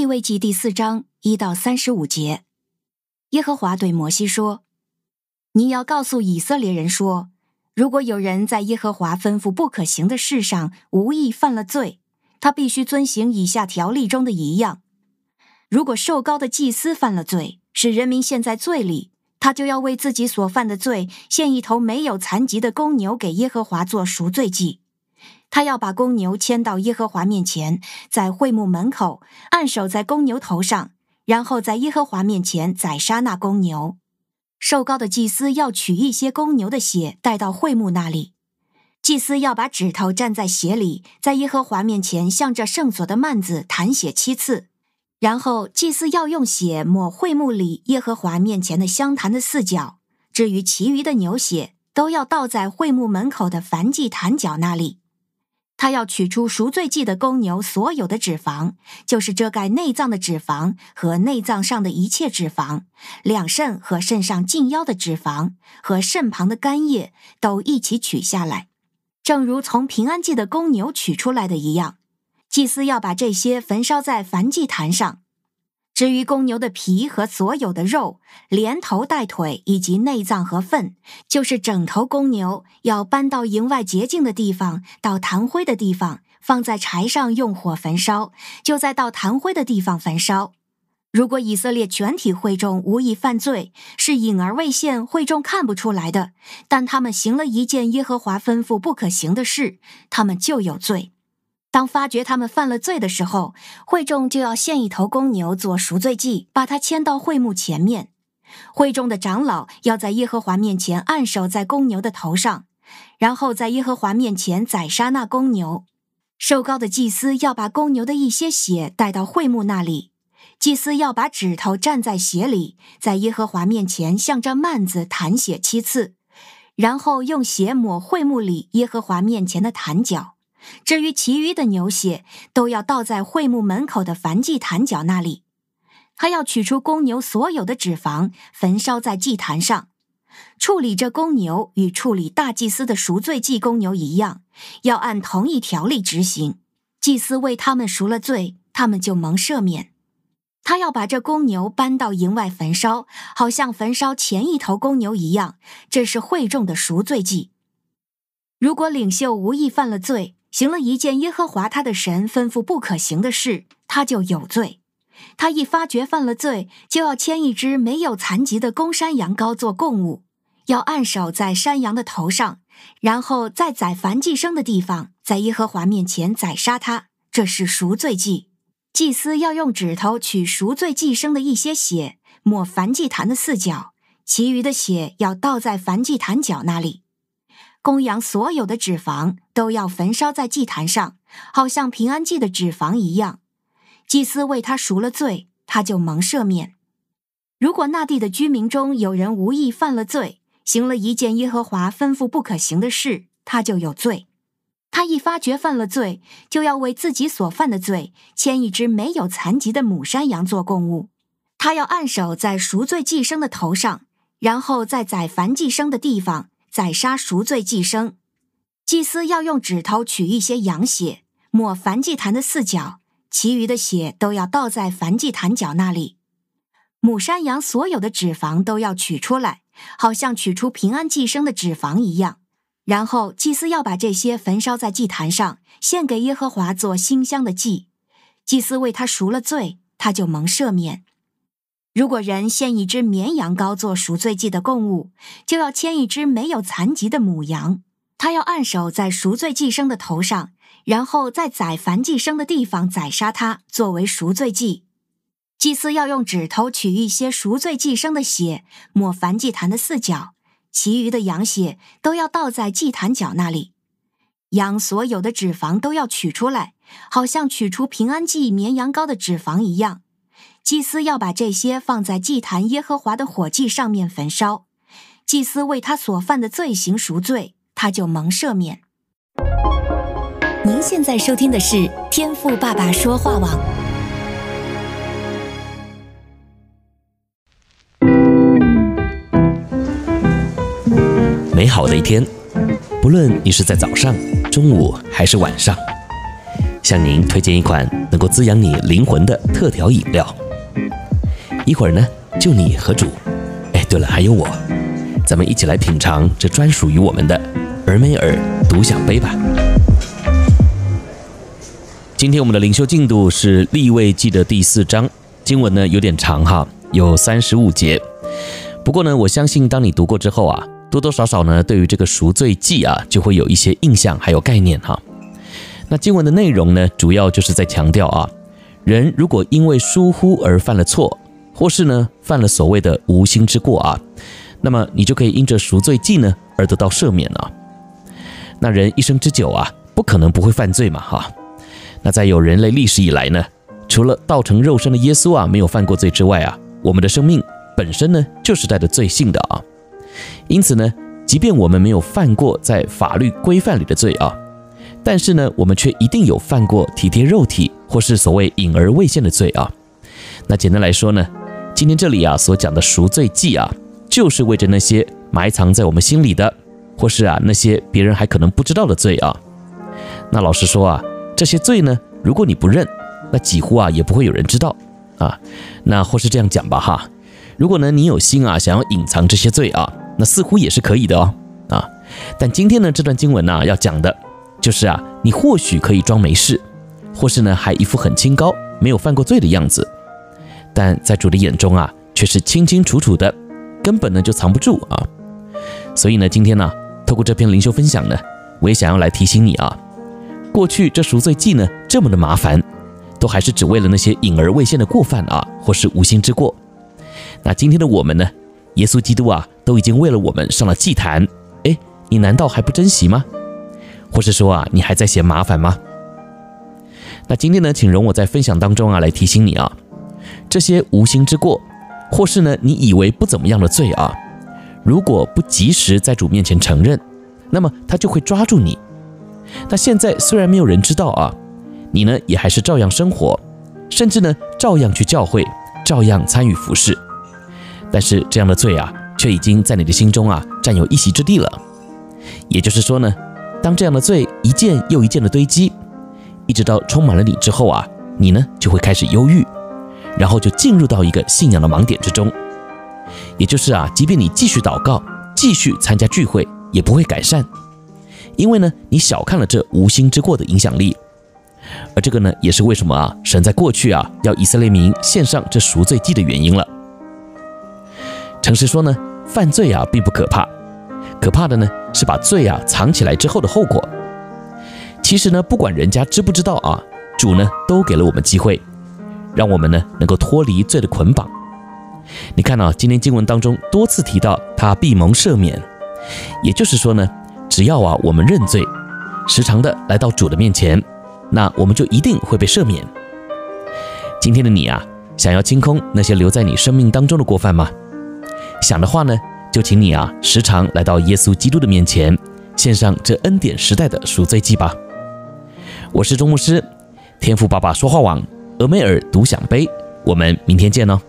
利未记第四章一到三十五节，耶和华对摩西说：“你要告诉以色列人说，如果有人在耶和华吩咐不可行的事上无意犯了罪，他必须遵行以下条例中的一样。如果受高的祭司犯了罪，使人民陷在罪里，他就要为自己所犯的罪献一头没有残疾的公牛给耶和华做赎罪祭。”他要把公牛牵到耶和华面前，在会幕门口按手在公牛头上，然后在耶和华面前宰杀那公牛。受膏的祭司要取一些公牛的血带到会幕那里，祭司要把指头蘸在血里，在耶和华面前向着圣所的幔子弹血七次，然后祭司要用血抹会幕里耶和华面前的香坛的四角。至于其余的牛血，都要倒在会幕门口的燔祭坛角那里。他要取出赎罪祭的公牛所有的脂肪，就是遮盖内脏的脂肪和内脏上的一切脂肪，两肾和肾上近腰的脂肪和肾旁的肝叶都一起取下来，正如从平安祭的公牛取出来的一样。祭司要把这些焚烧在燔祭坛上。至于公牛的皮和所有的肉，连头带腿以及内脏和粪，就是整头公牛，要搬到营外洁净的地方，到弹灰的地方，放在柴上用火焚烧，就在到弹灰的地方焚烧。如果以色列全体会众无意犯罪，是隐而未现，会众看不出来的，但他们行了一件耶和华吩咐不可行的事，他们就有罪。当发觉他们犯了罪的时候，会众就要献一头公牛做赎罪祭，把他牵到会幕前面。会众的长老要在耶和华面前按手在公牛的头上，然后在耶和华面前宰杀那公牛。受膏的祭司要把公牛的一些血带到会幕那里，祭司要把指头蘸在血里，在耶和华面前向着幔子弹血七次，然后用血抹会幕里耶和华面前的坛角。至于其余的牛血，都要倒在会幕门口的燔祭坛角那里。他要取出公牛所有的脂肪，焚烧在祭坛上。处理这公牛与处理大祭司的赎罪祭公牛一样，要按同一条例执行。祭司为他们赎了罪，他们就蒙赦免。他要把这公牛搬到营外焚烧，好像焚烧前一头公牛一样。这是会众的赎罪祭。如果领袖无意犯了罪，行了一件耶和华他的神吩咐不可行的事，他就有罪。他一发觉犯了罪，就要牵一只没有残疾的公山羊羔做供物，要按手在山羊的头上，然后在宰燔祭牲的地方，在耶和华面前宰杀它。这是赎罪祭。祭司要用指头取赎罪祭牲的一些血，抹燔祭坛的四角，其余的血要倒在燔祭坛角那里。公羊所有的脂肪都要焚烧在祭坛上，好像平安祭的脂肪一样。祭司为他赎了罪，他就蒙赦免。如果那地的居民中有人无意犯了罪，行了一件耶和华吩咐不可行的事，他就有罪。他一发觉犯了罪，就要为自己所犯的罪牵一只没有残疾的母山羊做供物。他要按手在赎罪祭生的头上，然后在宰燔祭生的地方。宰杀赎罪祭牲，祭司要用指头取一些羊血，抹燔祭坛的四角，其余的血都要倒在燔祭坛角那里。母山羊所有的脂肪都要取出来，好像取出平安祭牲的脂肪一样。然后祭司要把这些焚烧在祭坛上，献给耶和华做馨香的祭。祭司为他赎了罪，他就蒙赦免。如果人献一只绵羊羔做赎罪祭的供物，就要牵一只没有残疾的母羊，他要按手在赎罪祭牲的头上，然后在宰燔祭牲的地方宰杀它，作为赎罪祭。祭司要用指头取一些赎罪祭牲的血，抹燔祭坛的四角，其余的羊血都要倒在祭坛角那里。羊所有的脂肪都要取出来，好像取出平安祭绵羊羔的脂肪一样。祭司要把这些放在祭坛耶和华的火祭上面焚烧，祭司为他所犯的罪行赎罪，他就蒙赦免。您现在收听的是天赋爸爸说话网。美好的一天，不论你是在早上、中午还是晚上。向您推荐一款能够滋养你灵魂的特调饮料。一会儿呢，就你和主，哎，对了，还有我，咱们一起来品尝这专属于我们的尔梅尔独享杯吧。今天我们的灵修进度是立位记的第四章，经文呢有点长哈，有三十五节。不过呢，我相信当你读过之后啊，多多少少呢，对于这个赎罪祭啊，就会有一些印象还有概念哈。那经文的内容呢，主要就是在强调啊，人如果因为疏忽而犯了错，或是呢犯了所谓的无心之过啊，那么你就可以因着赎罪祭呢而得到赦免了。那人一生之久啊，不可能不会犯罪嘛哈。那在有人类历史以来呢，除了道成肉身的耶稣啊没有犯过罪之外啊，我们的生命本身呢就是带着罪性的啊。因此呢，即便我们没有犯过在法律规范里的罪啊。但是呢，我们却一定有犯过体贴肉体或是所谓隐而未现的罪啊。那简单来说呢，今天这里啊所讲的赎罪祭啊，就是为着那些埋藏在我们心里的，或是啊那些别人还可能不知道的罪啊。那老实说啊，这些罪呢，如果你不认，那几乎啊也不会有人知道啊。那或是这样讲吧哈，如果呢你有心啊想要隐藏这些罪啊，那似乎也是可以的哦啊。但今天呢这段经文呢、要讲的。就是啊，你或许可以装没事，或是呢还一副很清高、没有犯过罪的样子，但在主的眼中啊，却是清清楚楚的，根本呢就藏不住啊。所以呢，今天呢，透过这篇灵修分享呢，我也想要来提醒你啊，过去这赎罪祭呢这么的麻烦，都还是只为了那些隐而未现的过犯啊，或是无心之过。那今天的我们呢，耶稣基督啊，都已经为了我们上了祭坛，哎，你难道还不珍惜吗？或是说啊，你还在嫌麻烦吗？那今天呢，请容我在分享当中啊，来提醒你啊，这些无心之过，或是呢你以为不怎么样的罪啊，如果不及时在主面前承认，那么他就会抓住你。那现在虽然没有人知道啊，你呢也还是照样生活，甚至呢照样去教会，照样参与服事，但是这样的罪啊，却已经在你的心中啊占有一席之地了。也就是说呢。当这样的罪一件又一件的堆积，一直到充满了你之后啊，你呢就会开始忧郁，然后就进入到一个信仰的盲点之中。也就是啊，即便你继续祷告，继续参加聚会，也不会改善，因为呢，你小看了这无心之过的影响力。而这个呢，也是为什么啊，神在过去啊要以色列民献上这赎罪祭的原因了。诚实说呢，犯罪啊并不可怕。可怕的呢，是把罪啊藏起来之后的后果。其实呢，不管人家知不知道啊，主呢都给了我们机会，让我们呢能够脱离罪的捆绑。你看啊，今天经文当中多次提到他必蒙赦免，也就是说呢，只要啊我们认罪，时常的来到主的面前，那我们就一定会被赦免。今天的你啊，想要清空那些留在你生命当中的过犯吗？想的话呢？就请你啊，时常来到耶稣基督的面前，献上这恩典时代的赎罪祭吧。我是周牧师，天赋爸爸说话网，俄梅尔独享杯，我们明天见哦。